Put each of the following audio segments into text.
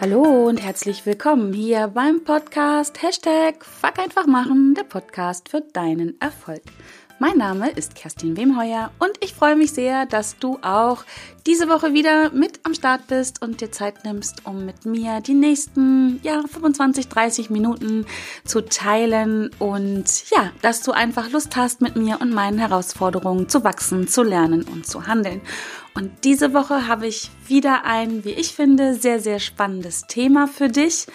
Hallo und herzlich willkommen hier beim Podcast Hashtag Fuck einfach machen, der Podcast für deinen Erfolg. Mein Name ist Kerstin Wemheuer und ich freue mich sehr, dass du auch diese Woche wieder mit am Start bist und dir Zeit nimmst, um mit mir die nächsten ja, 25, 30 Minuten zu teilen und ja, dass du einfach Lust hast, mit mir und meinen Herausforderungen zu wachsen, zu lernen und zu handeln. Und diese Woche habe ich wieder ein, wie ich finde, sehr, sehr spannendes Thema für dich.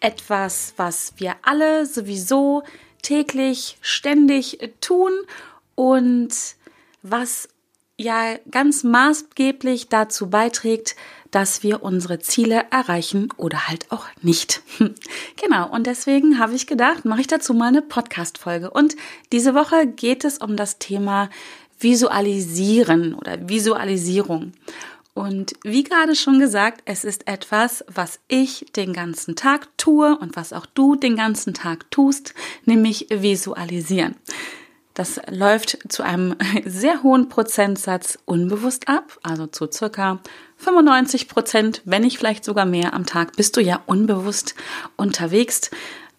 Etwas, was wir alle sowieso täglich, ständig tun und was ja ganz maßgeblich dazu beiträgt, dass wir unsere Ziele erreichen oder halt auch nicht. genau, und deswegen habe ich gedacht, mache ich dazu mal eine Podcast-Folge. Und diese Woche geht es um das Thema Visualisieren oder Visualisierung. Und wie gerade schon gesagt, es ist etwas, was ich den ganzen Tag tue und was auch du den ganzen Tag tust, nämlich visualisieren. Das läuft zu einem sehr hohen Prozentsatz unbewusst ab, also zu circa 95 Prozent, wenn nicht vielleicht sogar mehr am Tag, bist du ja unbewusst unterwegs.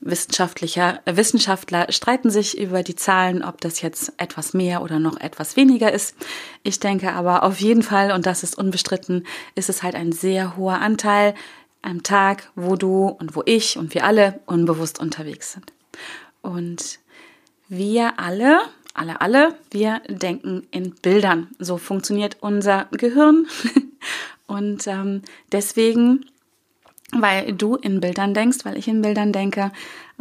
Wissenschaftlicher, äh, Wissenschaftler streiten sich über die Zahlen, ob das jetzt etwas mehr oder noch etwas weniger ist. Ich denke aber auf jeden Fall, und das ist unbestritten, ist es halt ein sehr hoher Anteil am Tag, wo du und wo ich und wir alle unbewusst unterwegs sind. Und wir alle, alle, alle, wir denken in Bildern. So funktioniert unser Gehirn. und ähm, deswegen weil du in Bildern denkst, weil ich in Bildern denke,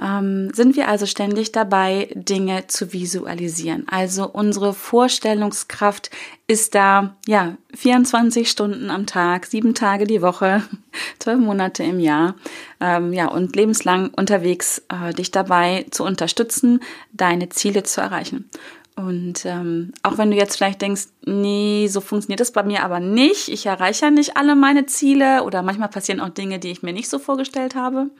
ähm, sind wir also ständig dabei, Dinge zu visualisieren. Also unsere Vorstellungskraft ist da, ja, 24 Stunden am Tag, sieben Tage die Woche, zwölf Monate im Jahr, ähm, ja, und lebenslang unterwegs, äh, dich dabei zu unterstützen, deine Ziele zu erreichen. Und ähm, auch wenn du jetzt vielleicht denkst, nee, so funktioniert das bei mir aber nicht, ich erreiche ja nicht alle meine Ziele oder manchmal passieren auch Dinge, die ich mir nicht so vorgestellt habe,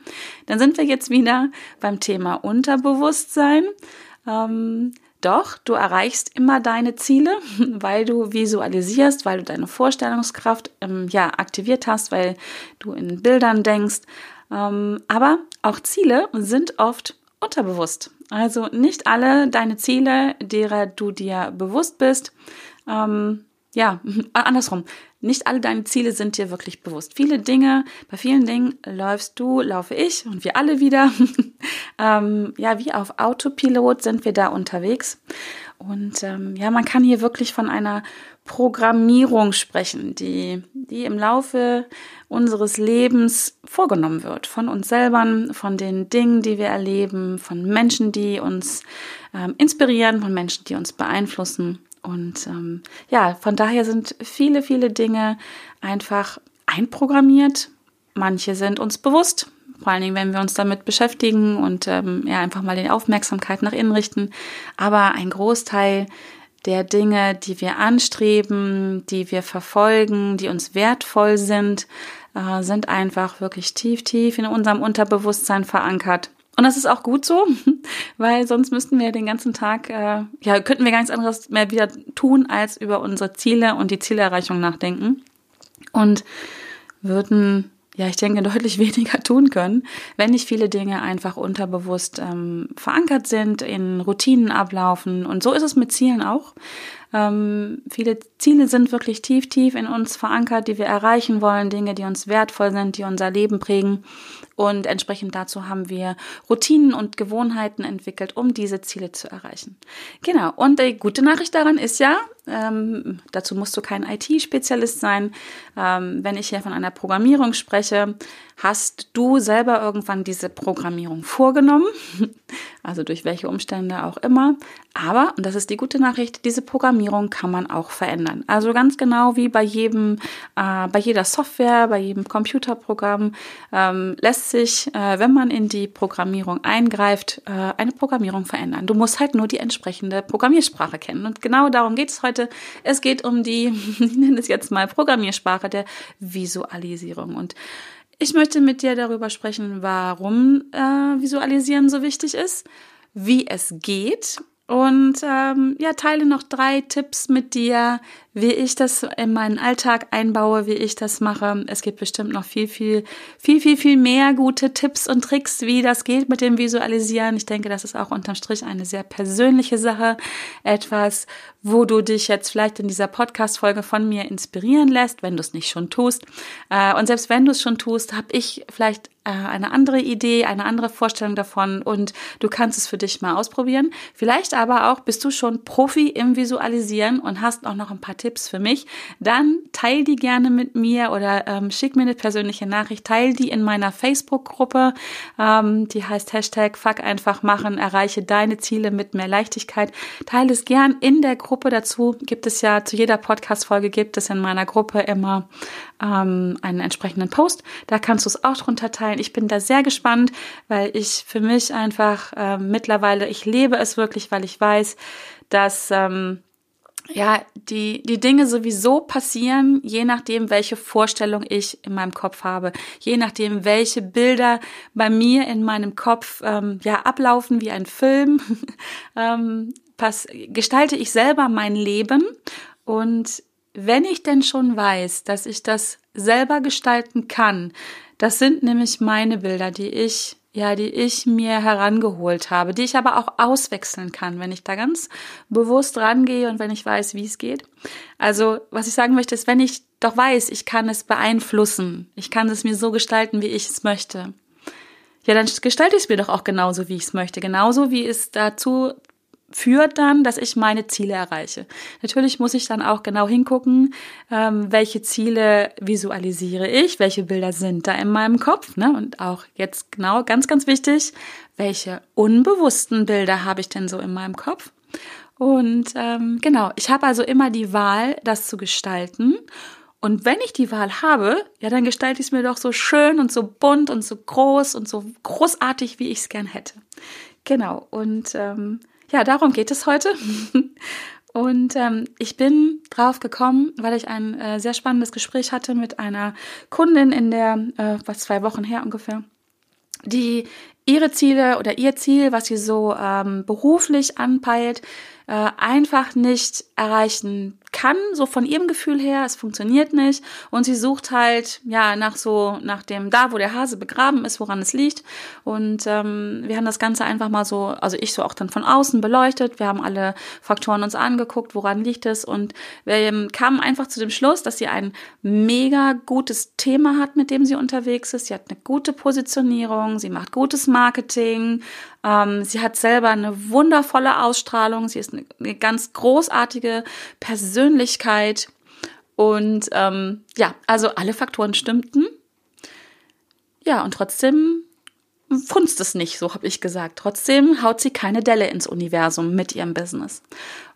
dann sind wir jetzt wieder beim Thema Unterbewusstsein. Ähm, doch, du erreichst immer deine Ziele, weil du visualisierst, weil du deine Vorstellungskraft ähm, ja aktiviert hast, weil du in Bildern denkst. Ähm, aber auch Ziele sind oft unterbewusst. Also nicht alle deine Ziele, derer du dir bewusst bist, ähm, ja, andersrum. Nicht alle deine Ziele sind dir wirklich bewusst. Viele Dinge, bei vielen Dingen läufst du, laufe ich und wir alle wieder. ähm, ja, wie auf Autopilot sind wir da unterwegs. Und ähm, ja, man kann hier wirklich von einer Programmierung sprechen, die, die im Laufe unseres Lebens vorgenommen wird. Von uns selber, von den Dingen, die wir erleben, von Menschen, die uns ähm, inspirieren, von Menschen, die uns beeinflussen. Und ähm, ja, von daher sind viele, viele Dinge einfach einprogrammiert. Manche sind uns bewusst, vor allen Dingen, wenn wir uns damit beschäftigen und ähm, ja, einfach mal die Aufmerksamkeit nach innen richten. Aber ein Großteil der Dinge, die wir anstreben, die wir verfolgen, die uns wertvoll sind, äh, sind einfach wirklich tief, tief in unserem Unterbewusstsein verankert. Und das ist auch gut so, weil sonst müssten wir den ganzen Tag, äh, ja, könnten wir gar nichts anderes mehr wieder tun, als über unsere Ziele und die Zielerreichung nachdenken. Und würden ja, ich denke, deutlich weniger tun können, wenn nicht viele Dinge einfach unterbewusst ähm, verankert sind, in Routinen ablaufen. Und so ist es mit Zielen auch. Ähm, viele Ziele sind wirklich tief, tief in uns verankert, die wir erreichen wollen, Dinge, die uns wertvoll sind, die unser Leben prägen. Und entsprechend dazu haben wir Routinen und Gewohnheiten entwickelt, um diese Ziele zu erreichen. Genau. Und die gute Nachricht daran ist ja, ähm, dazu musst du kein IT-Spezialist sein. Ähm, wenn ich hier von einer Programmierung spreche, hast du selber irgendwann diese Programmierung vorgenommen, also durch welche Umstände auch immer. Aber, und das ist die gute Nachricht, diese Programmierung kann man auch verändern. Also ganz genau wie bei jedem, äh, bei jeder Software, bei jedem Computerprogramm ähm, lässt sich, äh, wenn man in die Programmierung eingreift, äh, eine Programmierung verändern. Du musst halt nur die entsprechende Programmiersprache kennen. Und genau darum geht es heute. Es geht um die, ich nenne es jetzt mal Programmiersprache der Visualisierung. Und ich möchte mit dir darüber sprechen, warum äh, Visualisieren so wichtig ist, wie es geht und ähm, ja, teile noch drei Tipps mit dir, wie ich das in meinen Alltag einbaue, wie ich das mache. Es gibt bestimmt noch viel, viel, viel, viel, viel mehr gute Tipps und Tricks, wie das geht mit dem Visualisieren. Ich denke, das ist auch unterm Strich eine sehr persönliche Sache. Etwas, wo du dich jetzt vielleicht in dieser Podcast-Folge von mir inspirieren lässt, wenn du es nicht schon tust. Äh, und selbst wenn du es schon tust, habe ich vielleicht äh, eine andere Idee, eine andere Vorstellung davon und du kannst es für dich mal ausprobieren. Vielleicht aber auch bist du schon Profi im Visualisieren und hast auch noch ein paar Tipps für mich. Dann teil die gerne mit mir oder ähm, schick mir eine persönliche Nachricht. Teil die in meiner Facebook-Gruppe. Ähm, die heißt Hashtag Fuck einfach machen, erreiche deine Ziele mit mehr Leichtigkeit. Teile es gern in der Gruppe dazu. Gibt es ja zu jeder Podcast-Folge gibt es in meiner Gruppe immer ähm, einen entsprechenden Post. Da kannst du es auch drunter teilen. Ich bin da sehr gespannt, weil ich für mich einfach äh, mittlerweile, ich lebe es wirklich, weil ich weiß, dass ähm, ja, die, die Dinge sowieso passieren, je nachdem, welche Vorstellung ich in meinem Kopf habe, je nachdem, welche Bilder bei mir in meinem Kopf ähm, ja ablaufen wie ein Film, ähm, pass, gestalte ich selber mein Leben und wenn ich denn schon weiß, dass ich das selber gestalten kann, das sind nämlich meine Bilder, die ich ja, die ich mir herangeholt habe, die ich aber auch auswechseln kann, wenn ich da ganz bewusst rangehe und wenn ich weiß, wie es geht. Also, was ich sagen möchte, ist, wenn ich doch weiß, ich kann es beeinflussen, ich kann es mir so gestalten, wie ich es möchte. Ja, dann gestalte ich es mir doch auch genauso, wie ich es möchte. Genauso wie es dazu führt dann, dass ich meine Ziele erreiche. Natürlich muss ich dann auch genau hingucken, ähm, welche Ziele visualisiere ich, welche Bilder sind da in meinem Kopf, ne? Und auch jetzt genau ganz, ganz wichtig, welche unbewussten Bilder habe ich denn so in meinem Kopf? Und ähm, genau, ich habe also immer die Wahl, das zu gestalten. Und wenn ich die Wahl habe, ja, dann gestalte ich es mir doch so schön und so bunt und so groß und so großartig, wie ich es gern hätte. Genau. Und ähm, ja, darum geht es heute. Und ähm, ich bin drauf gekommen, weil ich ein äh, sehr spannendes Gespräch hatte mit einer Kundin in der, äh, was zwei Wochen her ungefähr, die ihre Ziele oder ihr Ziel, was sie so ähm, beruflich anpeilt, äh, einfach nicht erreichen kann, so von ihrem Gefühl her, es funktioniert nicht. Und sie sucht halt ja nach so nach dem da, wo der Hase begraben ist, woran es liegt. Und ähm, wir haben das Ganze einfach mal so, also ich so auch dann von außen beleuchtet, wir haben alle Faktoren uns angeguckt, woran liegt es. Und wir ähm, kamen einfach zu dem Schluss, dass sie ein mega gutes Thema hat, mit dem sie unterwegs ist, sie hat eine gute Positionierung, sie macht gutes Marketing, ähm, sie hat selber eine wundervolle Ausstrahlung, sie ist eine, eine ganz großartige Persönlichkeit. Und ähm, ja, also alle Faktoren stimmten. Ja, und trotzdem funzt es nicht, so habe ich gesagt. Trotzdem haut sie keine Delle ins Universum mit ihrem Business.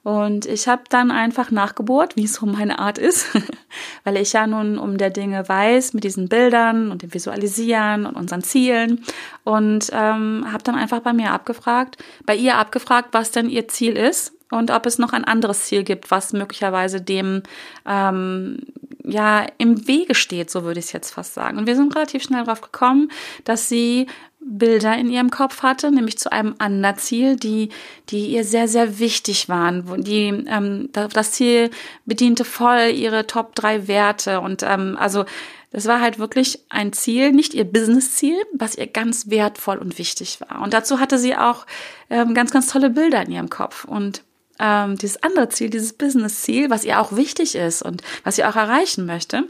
Und ich habe dann einfach nachgebohrt, wie es so meine Art ist, weil ich ja nun um der Dinge weiß mit diesen Bildern und dem Visualisieren und unseren Zielen und ähm, habe dann einfach bei mir abgefragt, bei ihr abgefragt, was denn ihr Ziel ist und ob es noch ein anderes Ziel gibt, was möglicherweise dem ähm, ja im Wege steht, so würde ich es jetzt fast sagen. Und wir sind relativ schnell darauf gekommen, dass sie Bilder in ihrem Kopf hatte, nämlich zu einem anderen Ziel, die, die ihr sehr, sehr wichtig waren. Die, ähm, das Ziel bediente voll ihre Top drei Werte und ähm, also das war halt wirklich ein Ziel, nicht ihr Business-Ziel, was ihr ganz wertvoll und wichtig war. Und dazu hatte sie auch ähm, ganz, ganz tolle Bilder in ihrem Kopf. Und ähm, dieses andere Ziel, dieses Business-Ziel, was ihr auch wichtig ist und was ihr auch erreichen möchte.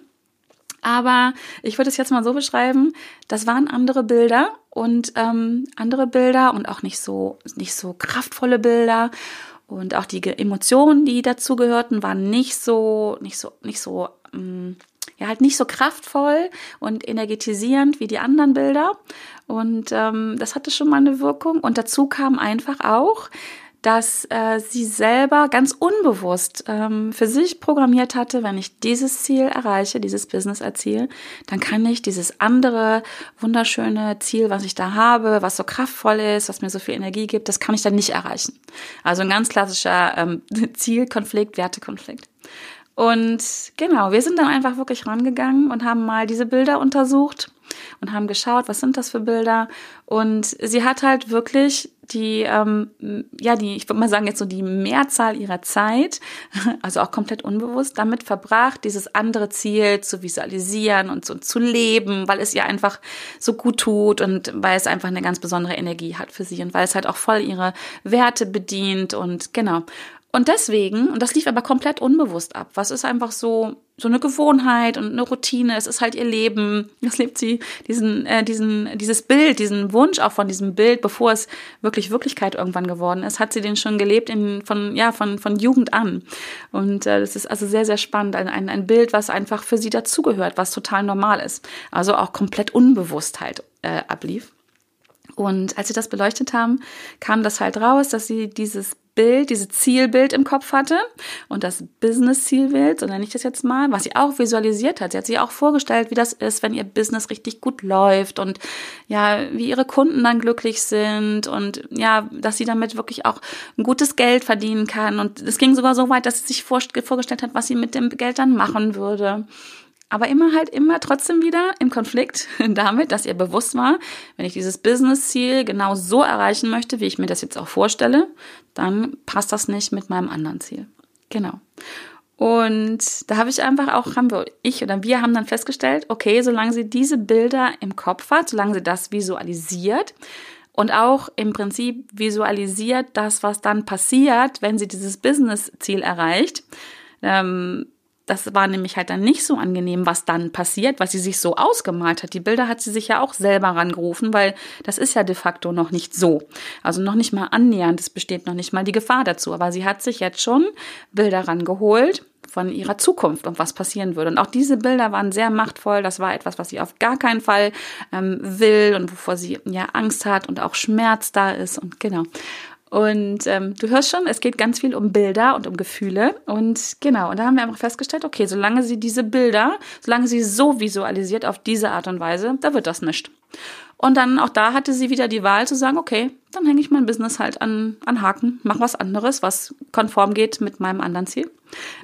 Aber ich würde es jetzt mal so beschreiben, das waren andere Bilder und ähm, andere Bilder und auch nicht so, nicht so kraftvolle Bilder. Und auch die Emotionen, die dazu gehörten, waren nicht so, nicht so, nicht so, ähm, ja, halt nicht so kraftvoll und energetisierend wie die anderen Bilder. Und ähm, das hatte schon mal eine Wirkung. Und dazu kam einfach auch, dass äh, sie selber ganz unbewusst ähm, für sich programmiert hatte, wenn ich dieses Ziel erreiche, dieses Business erziele, dann kann ich dieses andere wunderschöne Ziel, was ich da habe, was so kraftvoll ist, was mir so viel Energie gibt, das kann ich dann nicht erreichen. Also ein ganz klassischer ähm, Zielkonflikt, Wertekonflikt. Und genau, wir sind dann einfach wirklich rangegangen und haben mal diese Bilder untersucht und haben geschaut, was sind das für Bilder. Und sie hat halt wirklich die, ähm, ja, die, ich würde mal sagen, jetzt so die Mehrzahl ihrer Zeit, also auch komplett unbewusst, damit verbracht, dieses andere Ziel zu visualisieren und so zu leben, weil es ihr einfach so gut tut und weil es einfach eine ganz besondere Energie hat für sie und weil es halt auch voll ihre Werte bedient und genau. Und deswegen, und das lief aber komplett unbewusst ab, was ist einfach so, so eine Gewohnheit und eine Routine, es ist halt ihr Leben, das lebt sie, diesen, äh, diesen, dieses Bild, diesen Wunsch auch von diesem Bild, bevor es wirklich Wirklichkeit irgendwann geworden ist, hat sie den schon gelebt in, von, ja, von, von Jugend an. Und äh, das ist also sehr, sehr spannend, ein, ein, ein Bild, was einfach für sie dazugehört, was total normal ist. Also auch komplett unbewusst halt äh, ablief. Und als sie das beleuchtet haben, kam das halt raus, dass sie dieses Bild, dieses Zielbild im Kopf hatte und das Business-Zielbild, so nenne ich das jetzt mal, was sie auch visualisiert hat. Sie hat sich auch vorgestellt, wie das ist, wenn ihr Business richtig gut läuft und ja, wie ihre Kunden dann glücklich sind und ja, dass sie damit wirklich auch ein gutes Geld verdienen kann. Und es ging sogar so weit, dass sie sich vorgestellt hat, was sie mit dem Geld dann machen würde aber immer halt immer trotzdem wieder im Konflikt damit, dass ihr bewusst war, wenn ich dieses Business-Ziel genau so erreichen möchte, wie ich mir das jetzt auch vorstelle, dann passt das nicht mit meinem anderen Ziel. Genau. Und da habe ich einfach auch, haben wir, ich oder wir haben dann festgestellt, okay, solange sie diese Bilder im Kopf hat, solange sie das visualisiert und auch im Prinzip visualisiert das, was dann passiert, wenn sie dieses Business-Ziel erreicht, ähm, das war nämlich halt dann nicht so angenehm, was dann passiert, was sie sich so ausgemalt hat. Die Bilder hat sie sich ja auch selber rangerufen, weil das ist ja de facto noch nicht so. Also noch nicht mal annähernd, es besteht noch nicht mal die Gefahr dazu. Aber sie hat sich jetzt schon Bilder rangeholt von ihrer Zukunft und was passieren würde. Und auch diese Bilder waren sehr machtvoll. Das war etwas, was sie auf gar keinen Fall ähm, will und wovor sie ja Angst hat und auch Schmerz da ist. Und genau. Und ähm, du hörst schon, es geht ganz viel um Bilder und um Gefühle. Und genau, und da haben wir einfach festgestellt, okay, solange sie diese Bilder, solange sie so visualisiert auf diese Art und Weise, da wird das nicht. Und dann auch da hatte sie wieder die Wahl zu sagen, okay, dann hänge ich mein Business halt an, an Haken, mach was anderes, was konform geht mit meinem anderen Ziel.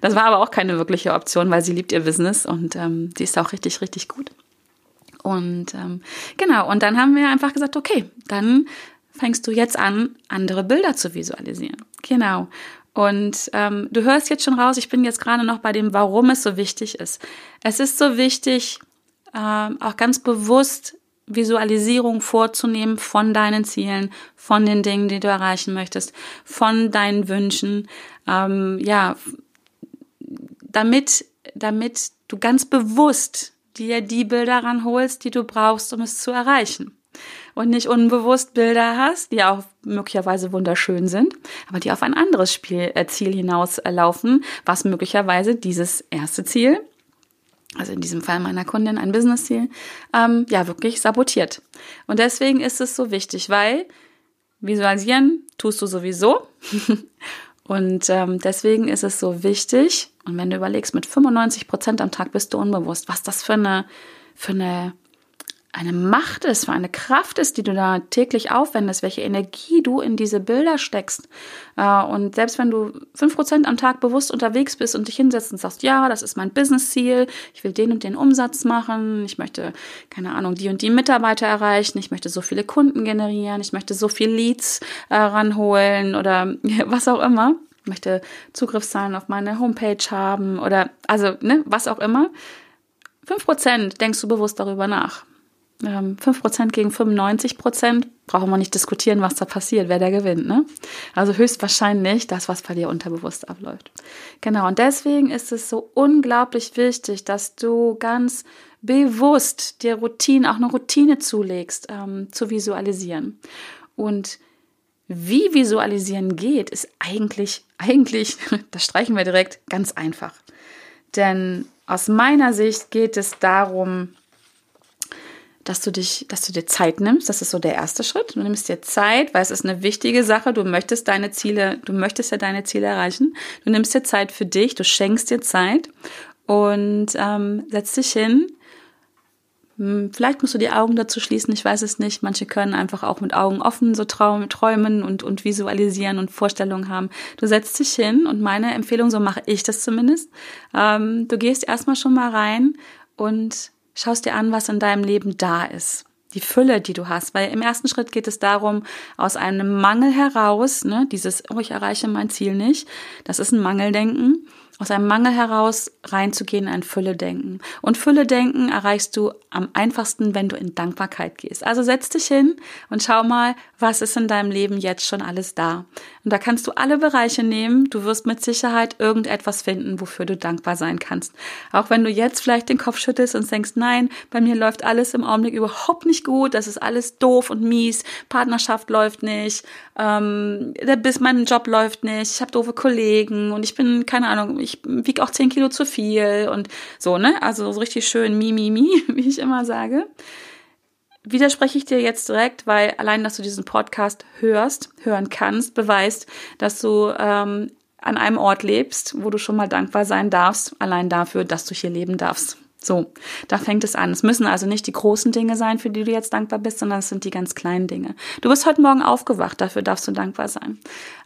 Das war aber auch keine wirkliche Option, weil sie liebt ihr Business und ähm, die ist auch richtig, richtig gut. Und ähm, genau, und dann haben wir einfach gesagt, okay, dann fängst du jetzt an, andere Bilder zu visualisieren. Genau. Und ähm, du hörst jetzt schon raus, ich bin jetzt gerade noch bei dem, warum es so wichtig ist. Es ist so wichtig, ähm, auch ganz bewusst Visualisierung vorzunehmen von deinen Zielen, von den Dingen, die du erreichen möchtest, von deinen Wünschen, ähm, ja, damit, damit du ganz bewusst dir die Bilder ranholst, die du brauchst, um es zu erreichen und nicht unbewusst Bilder hast, die auch möglicherweise wunderschön sind, aber die auf ein anderes Spiel, äh, Ziel hinauslaufen, was möglicherweise dieses erste Ziel, also in diesem Fall meiner Kundin ein Business-Ziel, ähm, ja wirklich sabotiert. Und deswegen ist es so wichtig, weil visualisieren tust du sowieso. Und ähm, deswegen ist es so wichtig, und wenn du überlegst, mit 95 Prozent am Tag bist du unbewusst, was das für eine, für eine eine Macht ist, für eine Kraft ist, die du da täglich aufwendest, welche Energie du in diese Bilder steckst. Äh, und selbst wenn du fünf Prozent am Tag bewusst unterwegs bist und dich hinsetzt und sagst, ja, das ist mein Business-Ziel, ich will den und den Umsatz machen, ich möchte, keine Ahnung, die und die Mitarbeiter erreichen, ich möchte so viele Kunden generieren, ich möchte so viele Leads äh, ranholen oder was auch immer, ich möchte Zugriffszahlen auf meine Homepage haben oder also, ne, was auch immer. Fünf Prozent denkst du bewusst darüber nach. 5% ähm, gegen 95%, brauchen wir nicht diskutieren, was da passiert, wer da gewinnt. Ne? Also höchstwahrscheinlich das, was bei dir unterbewusst abläuft. Genau, und deswegen ist es so unglaublich wichtig, dass du ganz bewusst dir Routine, auch eine Routine zulegst, ähm, zu visualisieren. Und wie visualisieren geht, ist eigentlich, eigentlich, das streichen wir direkt, ganz einfach. Denn aus meiner Sicht geht es darum, dass du dich, dass du dir Zeit nimmst. Das ist so der erste Schritt. Du nimmst dir Zeit, weil es ist eine wichtige Sache. Du möchtest deine Ziele, du möchtest ja deine Ziele erreichen. Du nimmst dir Zeit für dich, du schenkst dir Zeit und ähm, setzt dich hin. Hm, vielleicht musst du die Augen dazu schließen, ich weiß es nicht. Manche können einfach auch mit Augen offen so träumen und, und visualisieren und Vorstellungen haben. Du setzt dich hin und meine Empfehlung, so mache ich das zumindest. Ähm, du gehst erstmal schon mal rein und schaust dir an, was in deinem Leben da ist. Die Fülle, die du hast. Weil im ersten Schritt geht es darum, aus einem Mangel heraus, ne, dieses, oh, ich erreiche mein Ziel nicht, das ist ein Mangeldenken, aus einem Mangel heraus reinzugehen in ein Fülle-Denken. Und Fülle-Denken erreichst du am einfachsten, wenn du in Dankbarkeit gehst. Also setz dich hin und schau mal, was ist in deinem Leben jetzt schon alles da. Und da kannst du alle Bereiche nehmen. Du wirst mit Sicherheit irgendetwas finden, wofür du dankbar sein kannst. Auch wenn du jetzt vielleicht den Kopf schüttelst und denkst, nein, bei mir läuft alles im Augenblick überhaupt nicht gut. Das ist alles doof und mies. Partnerschaft läuft nicht. Ähm, bis mein Job läuft nicht. Ich habe doofe Kollegen und ich bin, keine Ahnung, ich wiege auch zehn Kilo zu viel und so, ne? Also so richtig schön mi, mi, mi, wie ich immer sage. Widerspreche ich dir jetzt direkt, weil allein, dass du diesen Podcast hörst, hören kannst, beweist, dass du ähm, an einem Ort lebst, wo du schon mal dankbar sein darfst, allein dafür, dass du hier leben darfst. So, da fängt es an. Es müssen also nicht die großen Dinge sein, für die du jetzt dankbar bist, sondern es sind die ganz kleinen Dinge. Du bist heute Morgen aufgewacht, dafür darfst du dankbar sein.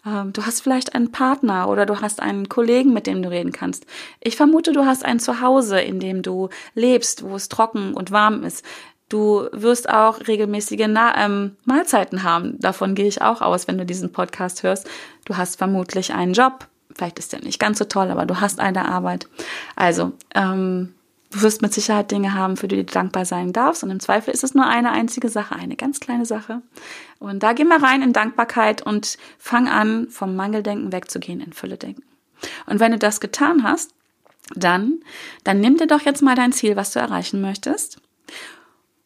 Ähm, du hast vielleicht einen Partner oder du hast einen Kollegen, mit dem du reden kannst. Ich vermute, du hast ein Zuhause, in dem du lebst, wo es trocken und warm ist. Du wirst auch regelmäßige Na ähm, Mahlzeiten haben. Davon gehe ich auch aus, wenn du diesen Podcast hörst. Du hast vermutlich einen Job. Vielleicht ist der nicht ganz so toll, aber du hast eine Arbeit. Also, ähm, Du wirst mit Sicherheit Dinge haben, für die du dankbar sein darfst. Und im Zweifel ist es nur eine einzige Sache, eine ganz kleine Sache. Und da geh mal rein in Dankbarkeit und fang an, vom Mangeldenken wegzugehen in Fülle-Denken. Und wenn du das getan hast, dann, dann nimm dir doch jetzt mal dein Ziel, was du erreichen möchtest.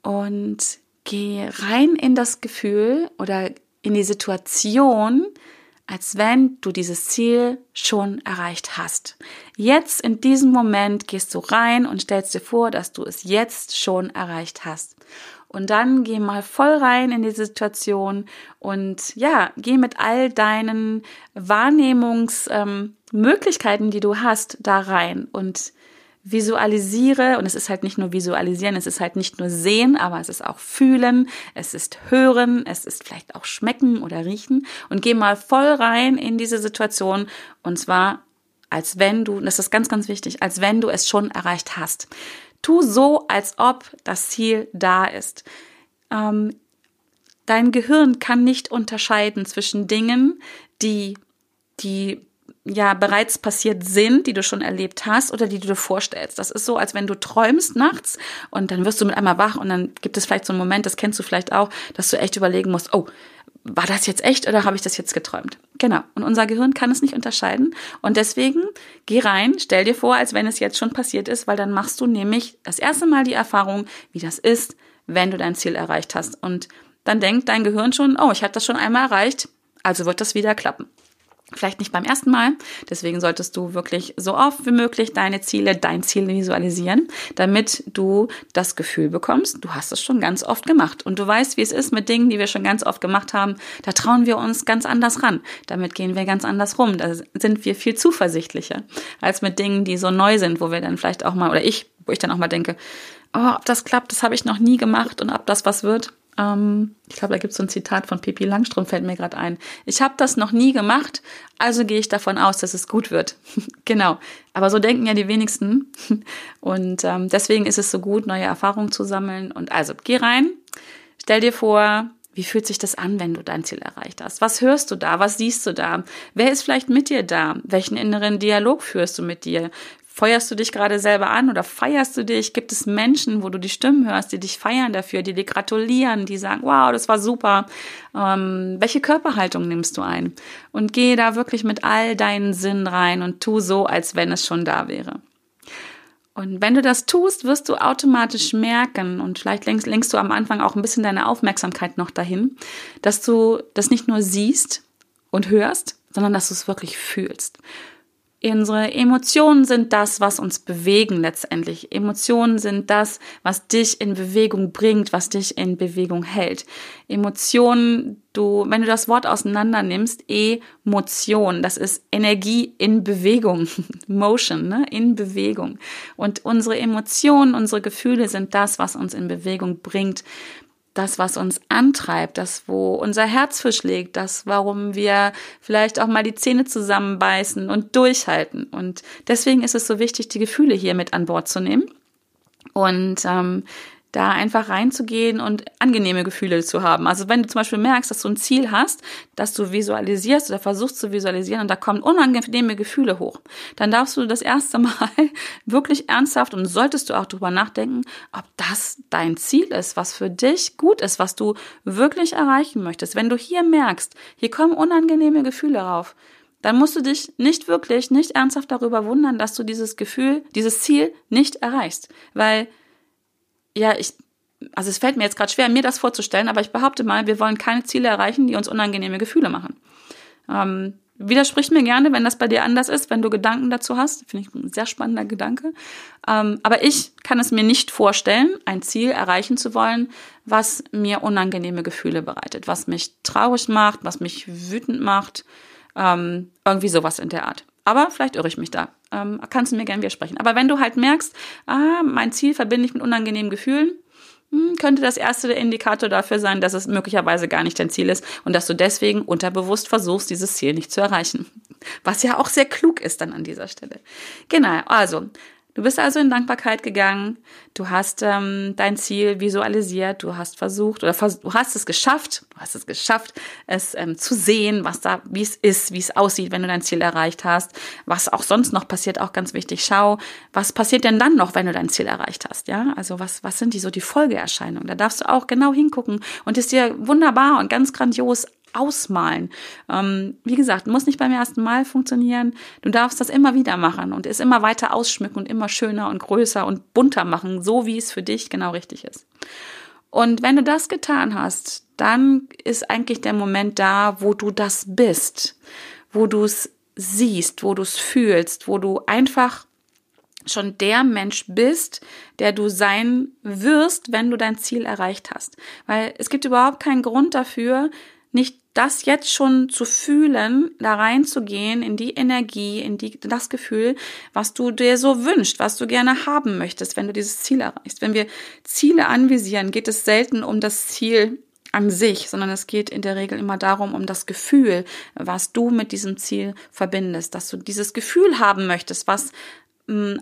Und geh rein in das Gefühl oder in die Situation, als wenn du dieses Ziel schon erreicht hast. Jetzt in diesem Moment gehst du rein und stellst dir vor, dass du es jetzt schon erreicht hast. Und dann geh mal voll rein in die Situation und ja, geh mit all deinen Wahrnehmungsmöglichkeiten, ähm, die du hast, da rein und visualisiere, und es ist halt nicht nur visualisieren, es ist halt nicht nur sehen, aber es ist auch fühlen, es ist hören, es ist vielleicht auch schmecken oder riechen und geh mal voll rein in diese Situation und zwar als wenn du, das ist ganz, ganz wichtig, als wenn du es schon erreicht hast. Tu so, als ob das Ziel da ist. Ähm, dein Gehirn kann nicht unterscheiden zwischen Dingen, die, die ja bereits passiert sind, die du schon erlebt hast oder die du dir vorstellst. Das ist so, als wenn du träumst nachts und dann wirst du mit einmal wach und dann gibt es vielleicht so einen Moment, das kennst du vielleicht auch, dass du echt überlegen musst, oh, war das jetzt echt oder habe ich das jetzt geträumt? Genau. Und unser Gehirn kann es nicht unterscheiden. Und deswegen geh rein, stell dir vor, als wenn es jetzt schon passiert ist, weil dann machst du nämlich das erste Mal die Erfahrung, wie das ist, wenn du dein Ziel erreicht hast. Und dann denkt dein Gehirn schon, oh, ich habe das schon einmal erreicht, also wird das wieder klappen. Vielleicht nicht beim ersten Mal. Deswegen solltest du wirklich so oft wie möglich deine Ziele, dein Ziel visualisieren, damit du das Gefühl bekommst, du hast es schon ganz oft gemacht. Und du weißt, wie es ist mit Dingen, die wir schon ganz oft gemacht haben. Da trauen wir uns ganz anders ran. Damit gehen wir ganz anders rum. Da sind wir viel zuversichtlicher als mit Dingen, die so neu sind, wo wir dann vielleicht auch mal, oder ich, wo ich dann auch mal denke, oh, ob das klappt, das habe ich noch nie gemacht und ob das was wird. Ähm, ich glaube, da gibt es so ein Zitat von Pippi Langstrom, fällt mir gerade ein. Ich habe das noch nie gemacht, also gehe ich davon aus, dass es gut wird. genau. Aber so denken ja die wenigsten. Und ähm, deswegen ist es so gut, neue Erfahrungen zu sammeln. Und also, geh rein, stell dir vor, wie fühlt sich das an, wenn du dein Ziel erreicht hast? Was hörst du da? Was siehst du da? Wer ist vielleicht mit dir da? Welchen inneren Dialog führst du mit dir? Feuerst du dich gerade selber an oder feierst du dich? Gibt es Menschen, wo du die Stimmen hörst, die dich feiern dafür, die dir gratulieren, die sagen, wow, das war super. Ähm, welche Körperhaltung nimmst du ein? Und geh da wirklich mit all deinen Sinnen rein und tu so, als wenn es schon da wäre. Und wenn du das tust, wirst du automatisch merken, und vielleicht lenkst, lenkst du am Anfang auch ein bisschen deine Aufmerksamkeit noch dahin, dass du das nicht nur siehst und hörst, sondern dass du es wirklich fühlst. Unsere Emotionen sind das, was uns bewegen letztendlich. Emotionen sind das, was dich in Bewegung bringt, was dich in Bewegung hält. Emotionen, du, wenn du das Wort auseinander nimmst, Emotion, das ist Energie in Bewegung, Motion, ne, in Bewegung. Und unsere Emotionen, unsere Gefühle sind das, was uns in Bewegung bringt das, was uns antreibt, das, wo unser Herz für schlägt, das, warum wir vielleicht auch mal die Zähne zusammenbeißen und durchhalten. Und deswegen ist es so wichtig, die Gefühle hier mit an Bord zu nehmen. Und ähm, da einfach reinzugehen und angenehme Gefühle zu haben. Also wenn du zum Beispiel merkst, dass du ein Ziel hast, dass du visualisierst oder versuchst zu visualisieren und da kommen unangenehme Gefühle hoch, dann darfst du das erste Mal wirklich ernsthaft und solltest du auch drüber nachdenken, ob das dein Ziel ist, was für dich gut ist, was du wirklich erreichen möchtest. Wenn du hier merkst, hier kommen unangenehme Gefühle rauf, dann musst du dich nicht wirklich, nicht ernsthaft darüber wundern, dass du dieses Gefühl, dieses Ziel nicht erreichst, weil ja, ich, also es fällt mir jetzt gerade schwer, mir das vorzustellen, aber ich behaupte mal, wir wollen keine Ziele erreichen, die uns unangenehme Gefühle machen. Ähm, widersprich mir gerne, wenn das bei dir anders ist, wenn du Gedanken dazu hast. Finde ich ein sehr spannender Gedanke. Ähm, aber ich kann es mir nicht vorstellen, ein Ziel erreichen zu wollen, was mir unangenehme Gefühle bereitet, was mich traurig macht, was mich wütend macht. Ähm, irgendwie sowas in der Art. Aber vielleicht irre ich mich da. Ähm, kannst du mir gerne widersprechen. Aber wenn du halt merkst, ah, mein Ziel verbinde ich mit unangenehmen Gefühlen, hm, könnte das erste Indikator dafür sein, dass es möglicherweise gar nicht dein Ziel ist und dass du deswegen unterbewusst versuchst, dieses Ziel nicht zu erreichen. Was ja auch sehr klug ist dann an dieser Stelle. Genau, also Du bist also in Dankbarkeit gegangen, du hast ähm, dein Ziel visualisiert, du hast versucht oder vers du hast es geschafft, du hast es geschafft, es ähm, zu sehen, was da, wie es ist, wie es aussieht, wenn du dein Ziel erreicht hast, was auch sonst noch passiert, auch ganz wichtig. Schau, was passiert denn dann noch, wenn du dein Ziel erreicht hast, ja? Also was, was sind die so die Folgeerscheinungen? Da darfst du auch genau hingucken und es dir wunderbar und ganz grandios ausmalen. Ähm, wie gesagt, muss nicht beim ersten Mal funktionieren. Du darfst das immer wieder machen und es immer weiter ausschmücken und immer schöner und größer und bunter machen, so wie es für dich genau richtig ist. Und wenn du das getan hast, dann ist eigentlich der Moment da, wo du das bist, wo du es siehst, wo du es fühlst, wo du einfach schon der Mensch bist, der du sein wirst, wenn du dein Ziel erreicht hast. Weil es gibt überhaupt keinen Grund dafür, nicht das jetzt schon zu fühlen, da reinzugehen in die Energie, in die, das Gefühl, was du dir so wünschst, was du gerne haben möchtest, wenn du dieses Ziel erreichst. Wenn wir Ziele anvisieren, geht es selten um das Ziel an sich, sondern es geht in der Regel immer darum, um das Gefühl, was du mit diesem Ziel verbindest, dass du dieses Gefühl haben möchtest, was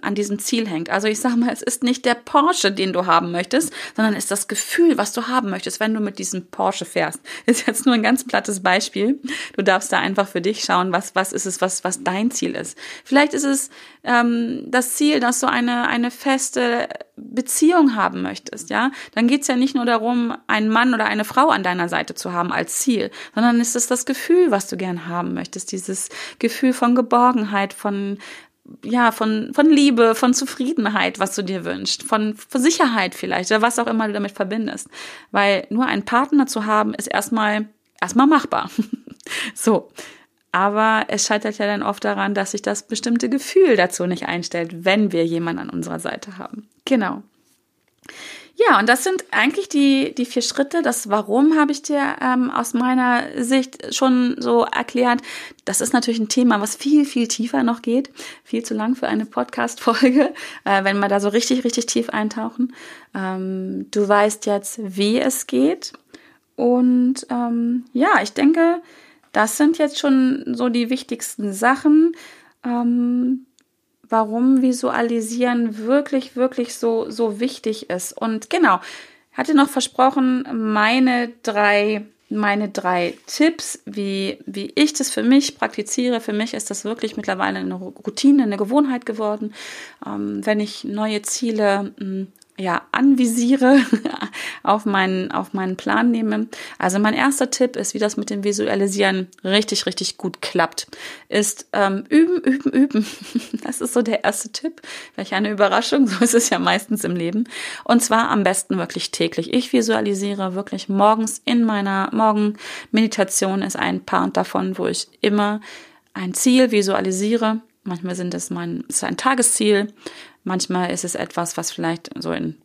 an diesem Ziel hängt. Also ich sage mal, es ist nicht der Porsche, den du haben möchtest, sondern es ist das Gefühl, was du haben möchtest, wenn du mit diesem Porsche fährst. Ist jetzt nur ein ganz plattes Beispiel. Du darfst da einfach für dich schauen, was was ist es, was was dein Ziel ist. Vielleicht ist es ähm, das Ziel, dass du eine eine feste Beziehung haben möchtest, ja. Dann geht's ja nicht nur darum, einen Mann oder eine Frau an deiner Seite zu haben als Ziel, sondern ist es das Gefühl, was du gern haben möchtest, dieses Gefühl von Geborgenheit, von ja, von, von Liebe, von Zufriedenheit, was du dir wünschst, von, von Sicherheit vielleicht oder was auch immer du damit verbindest. Weil nur einen Partner zu haben, ist erstmal, erstmal machbar. so. Aber es scheitert ja dann oft daran, dass sich das bestimmte Gefühl dazu nicht einstellt, wenn wir jemanden an unserer Seite haben. Genau. Ja, und das sind eigentlich die, die vier Schritte. Das Warum habe ich dir ähm, aus meiner Sicht schon so erklärt. Das ist natürlich ein Thema, was viel, viel tiefer noch geht. Viel zu lang für eine Podcast-Folge, äh, wenn wir da so richtig, richtig tief eintauchen. Ähm, du weißt jetzt, wie es geht. Und ähm, ja, ich denke, das sind jetzt schon so die wichtigsten Sachen. Ähm, warum Visualisieren wirklich, wirklich so, so wichtig ist. Und genau, hatte noch versprochen, meine drei, meine drei Tipps, wie, wie ich das für mich praktiziere. Für mich ist das wirklich mittlerweile eine Routine, eine Gewohnheit geworden. Ähm, wenn ich neue Ziele hm, ja, anvisiere, auf meinen, auf meinen Plan nehme. Also mein erster Tipp ist, wie das mit dem Visualisieren richtig, richtig gut klappt, ist ähm, üben, üben, üben. Das ist so der erste Tipp. Vielleicht eine Überraschung, so ist es ja meistens im Leben. Und zwar am besten wirklich täglich. Ich visualisiere wirklich morgens in meiner Morgenmeditation ist ein Part davon, wo ich immer ein Ziel visualisiere. Manchmal sind es mein, ist ein Tagesziel, Manchmal ist es etwas, was vielleicht so in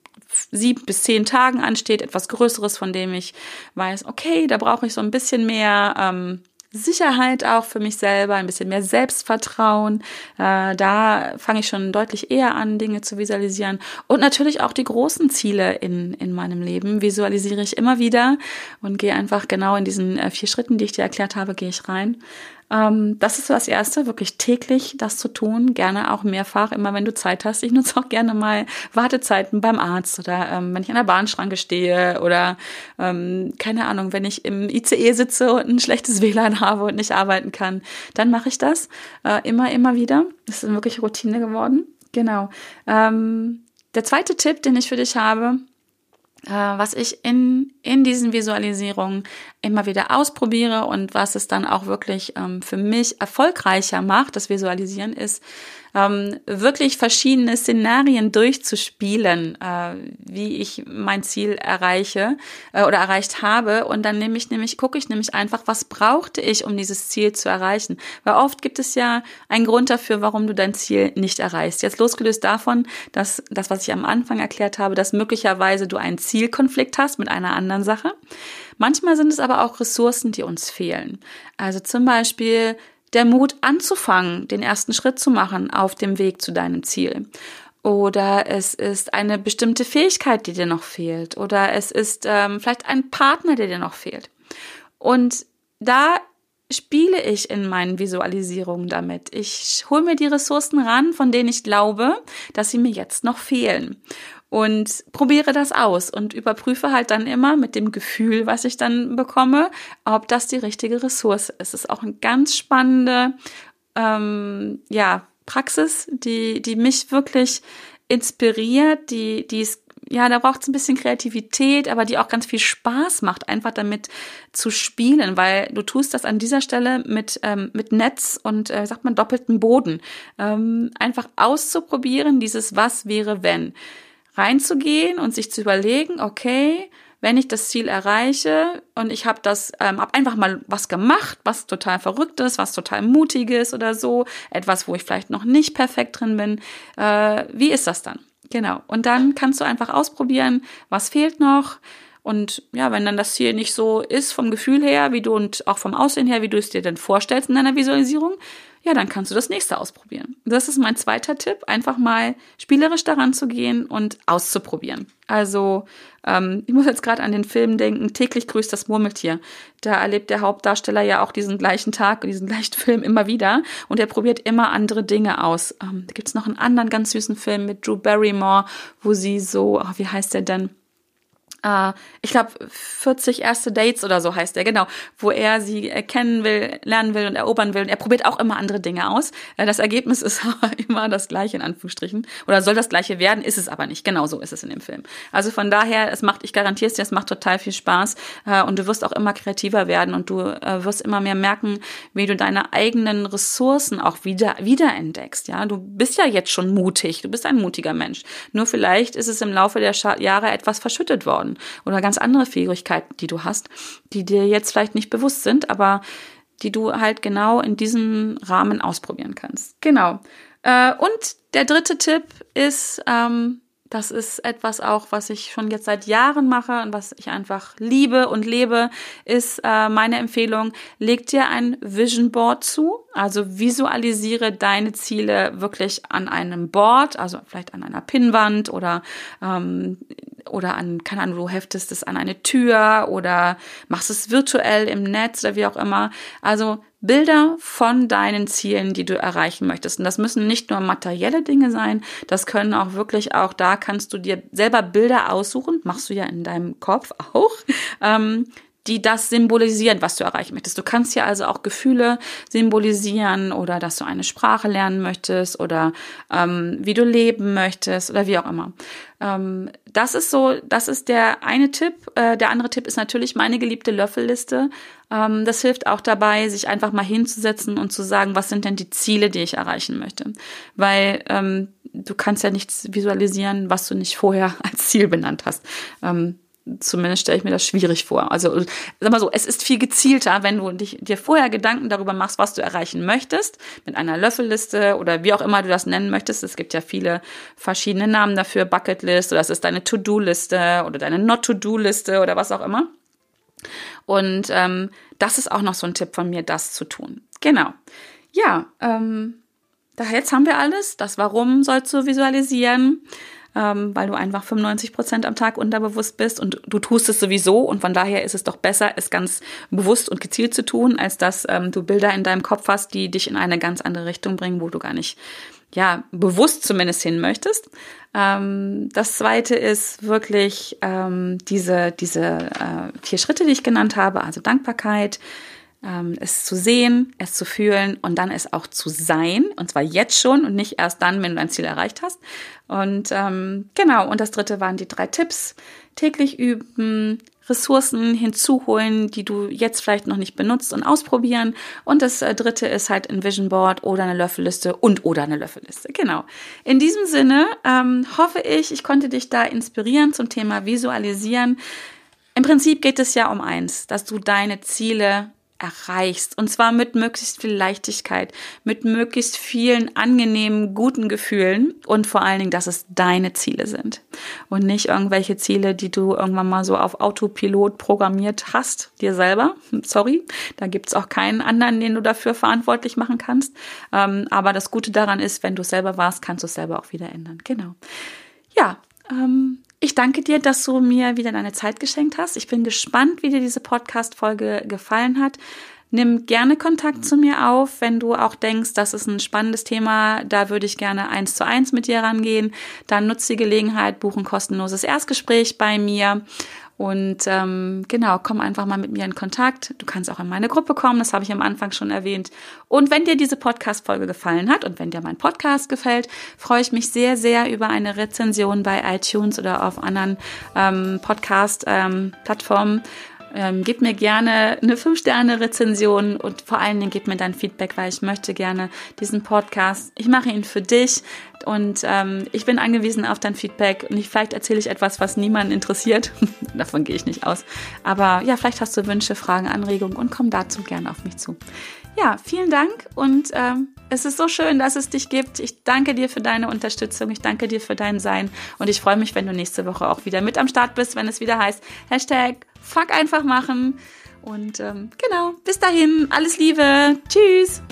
sieben bis zehn Tagen ansteht, etwas Größeres, von dem ich weiß, okay, da brauche ich so ein bisschen mehr ähm, Sicherheit auch für mich selber, ein bisschen mehr Selbstvertrauen. Äh, da fange ich schon deutlich eher an, Dinge zu visualisieren. Und natürlich auch die großen Ziele in, in meinem Leben visualisiere ich immer wieder und gehe einfach genau in diesen äh, vier Schritten, die ich dir erklärt habe, gehe ich rein. Ähm, das ist so das Erste, wirklich täglich das zu tun, gerne auch mehrfach, immer wenn du Zeit hast. Ich nutze auch gerne mal Wartezeiten beim Arzt oder ähm, wenn ich an der Bahnschranke stehe oder ähm, keine Ahnung, wenn ich im ICE sitze und ein schlechtes WLAN habe und nicht arbeiten kann, dann mache ich das äh, immer, immer wieder. Das ist wirklich Routine geworden. Genau. Ähm, der zweite Tipp, den ich für dich habe, was ich in, in diesen Visualisierungen immer wieder ausprobiere und was es dann auch wirklich ähm, für mich erfolgreicher macht, das Visualisieren ist, ähm, wirklich verschiedene Szenarien durchzuspielen, äh, wie ich mein Ziel erreiche äh, oder erreicht habe. Und dann nehme ich nämlich, gucke ich nämlich einfach, was brauchte ich, um dieses Ziel zu erreichen. Weil oft gibt es ja einen Grund dafür, warum du dein Ziel nicht erreichst. Jetzt losgelöst davon, dass das, was ich am Anfang erklärt habe, dass möglicherweise du einen Zielkonflikt hast mit einer anderen Sache. Manchmal sind es aber auch Ressourcen, die uns fehlen. Also zum Beispiel der Mut anzufangen, den ersten Schritt zu machen auf dem Weg zu deinem Ziel. Oder es ist eine bestimmte Fähigkeit, die dir noch fehlt. Oder es ist ähm, vielleicht ein Partner, der dir noch fehlt. Und da spiele ich in meinen Visualisierungen damit. Ich hole mir die Ressourcen ran, von denen ich glaube, dass sie mir jetzt noch fehlen und probiere das aus und überprüfe halt dann immer mit dem Gefühl, was ich dann bekomme, ob das die richtige Ressource ist. Es ist auch eine ganz spannende ähm, ja, Praxis, die, die mich wirklich inspiriert, die, die ist ja, da braucht es ein bisschen Kreativität, aber die auch ganz viel Spaß macht, einfach damit zu spielen, weil du tust das an dieser Stelle mit, ähm, mit Netz und, äh, sagt man, doppelten Boden. Ähm, einfach auszuprobieren, dieses Was wäre, wenn reinzugehen und sich zu überlegen, okay, wenn ich das Ziel erreiche und ich habe das, ähm, hab einfach mal was gemacht, was total verrücktes, was total mutiges oder so, etwas, wo ich vielleicht noch nicht perfekt drin bin, äh, wie ist das dann? Genau. Und dann kannst du einfach ausprobieren, was fehlt noch. Und ja, wenn dann das Ziel nicht so ist vom Gefühl her, wie du und auch vom Aussehen her, wie du es dir denn vorstellst in deiner Visualisierung, ja, dann kannst du das nächste ausprobieren. Das ist mein zweiter Tipp, einfach mal spielerisch daran zu gehen und auszuprobieren. Also ähm, ich muss jetzt gerade an den Film denken, täglich grüßt das Murmeltier. Da erlebt der Hauptdarsteller ja auch diesen gleichen Tag, diesen gleichen Film immer wieder und er probiert immer andere Dinge aus. Ähm, da gibt's noch einen anderen ganz süßen Film mit Drew Barrymore, wo sie so, oh, wie heißt der denn? Äh, ich glaube, 40 erste Dates oder so heißt er, genau, wo er sie kennen will, lernen will und erobern will. Und er probiert auch immer andere Dinge aus. Äh, das Ergebnis ist aber immer das gleiche, in Anführungsstrichen. Oder soll das gleiche werden, ist es aber nicht. Genau so ist es in dem Film. Also von daher, es macht, ich garantiere es dir, es macht total viel Spaß. Äh, und du wirst auch immer kreativer werden und du äh, wirst immer mehr merken, wie du deine eigenen Ressourcen auch wieder, wiederentdeckst. Ja, du bist ja jetzt schon mutig. Du bist ein mutiger Mensch. Nur vielleicht ist es im Laufe der Jahre etwas verschüttet worden oder ganz andere Fähigkeiten, die du hast, die dir jetzt vielleicht nicht bewusst sind, aber die du halt genau in diesem Rahmen ausprobieren kannst. Genau. Äh, und der dritte Tipp ist, ähm, das ist etwas auch, was ich schon jetzt seit Jahren mache und was ich einfach liebe und lebe, ist äh, meine Empfehlung, leg dir ein Vision Board zu. Also visualisiere deine Ziele wirklich an einem Board, also vielleicht an einer Pinnwand oder ähm, oder an, keine Ahnung, du heftest es an eine Tür oder machst es virtuell im Netz oder wie auch immer. Also Bilder von deinen Zielen, die du erreichen möchtest. Und das müssen nicht nur materielle Dinge sein, das können auch wirklich auch, da kannst du dir selber Bilder aussuchen, machst du ja in deinem Kopf auch, ähm, die das symbolisieren, was du erreichen möchtest. Du kannst ja also auch Gefühle symbolisieren oder dass du eine Sprache lernen möchtest oder ähm, wie du leben möchtest oder wie auch immer. Ähm, das ist so, das ist der eine Tipp. Äh, der andere Tipp ist natürlich meine geliebte Löffelliste. Ähm, das hilft auch dabei, sich einfach mal hinzusetzen und zu sagen, was sind denn die Ziele, die ich erreichen möchte. Weil ähm, du kannst ja nichts visualisieren, was du nicht vorher als Ziel benannt hast. Ähm, Zumindest stelle ich mir das schwierig vor. Also sag mal so, es ist viel gezielter, wenn du dich, dir vorher Gedanken darüber machst, was du erreichen möchtest, mit einer Löffelliste oder wie auch immer du das nennen möchtest. Es gibt ja viele verschiedene Namen dafür, Bucketlist oder es ist deine To-Do-Liste oder deine Not-To-Do-Liste oder was auch immer. Und ähm, das ist auch noch so ein Tipp von mir, das zu tun. Genau. Ja, ähm, da jetzt haben wir alles. Das Warum sollst du visualisieren. Ähm, weil du einfach 95 Prozent am Tag unterbewusst bist und du tust es sowieso und von daher ist es doch besser, es ganz bewusst und gezielt zu tun, als dass ähm, du Bilder in deinem Kopf hast, die dich in eine ganz andere Richtung bringen, wo du gar nicht ja, bewusst zumindest hin möchtest. Ähm, das zweite ist wirklich ähm, diese, diese äh, vier Schritte, die ich genannt habe, also Dankbarkeit, ähm, es zu sehen, es zu fühlen und dann es auch zu sein. Und zwar jetzt schon und nicht erst dann, wenn du dein Ziel erreicht hast. Und ähm, genau, und das dritte waren die drei Tipps. Täglich üben, Ressourcen hinzuholen, die du jetzt vielleicht noch nicht benutzt und ausprobieren. Und das äh, dritte ist halt ein Vision Board oder eine Löffelliste und oder eine Löffelliste. Genau. In diesem Sinne ähm, hoffe ich, ich konnte dich da inspirieren zum Thema Visualisieren. Im Prinzip geht es ja um eins, dass du deine Ziele erreichst. Und zwar mit möglichst viel Leichtigkeit, mit möglichst vielen angenehmen, guten Gefühlen und vor allen Dingen, dass es deine Ziele sind und nicht irgendwelche Ziele, die du irgendwann mal so auf Autopilot programmiert hast, dir selber. Sorry, da gibt's auch keinen anderen, den du dafür verantwortlich machen kannst. Ähm, aber das Gute daran ist, wenn du selber warst, kannst du es selber auch wieder ändern. Genau. Ja, ähm, ich danke dir, dass du mir wieder deine Zeit geschenkt hast. Ich bin gespannt, wie dir diese Podcast-Folge gefallen hat. Nimm gerne Kontakt zu mir auf, wenn du auch denkst, das ist ein spannendes Thema, da würde ich gerne eins zu eins mit dir rangehen. Dann nutze die Gelegenheit, buch ein kostenloses Erstgespräch bei mir und ähm, genau, komm einfach mal mit mir in Kontakt. Du kannst auch in meine Gruppe kommen, das habe ich am Anfang schon erwähnt. Und wenn dir diese Podcast-Folge gefallen hat und wenn dir mein Podcast gefällt, freue ich mich sehr, sehr über eine Rezension bei iTunes oder auf anderen ähm, Podcast-Plattformen. Ähm, ähm, gib mir gerne eine 5-Sterne-Rezension und vor allen Dingen gib mir dein Feedback, weil ich möchte gerne diesen Podcast, ich mache ihn für dich und ähm, ich bin angewiesen auf dein Feedback und ich, vielleicht erzähle ich etwas, was niemanden interessiert. Davon gehe ich nicht aus. Aber ja, vielleicht hast du Wünsche, Fragen, Anregungen und komm dazu gerne auf mich zu. Ja, vielen Dank und ähm, es ist so schön, dass es dich gibt. Ich danke dir für deine Unterstützung. Ich danke dir für dein Sein und ich freue mich, wenn du nächste Woche auch wieder mit am Start bist, wenn es wieder heißt Hashtag fuck einfach machen. Und ähm, genau, bis dahin, alles Liebe, tschüss.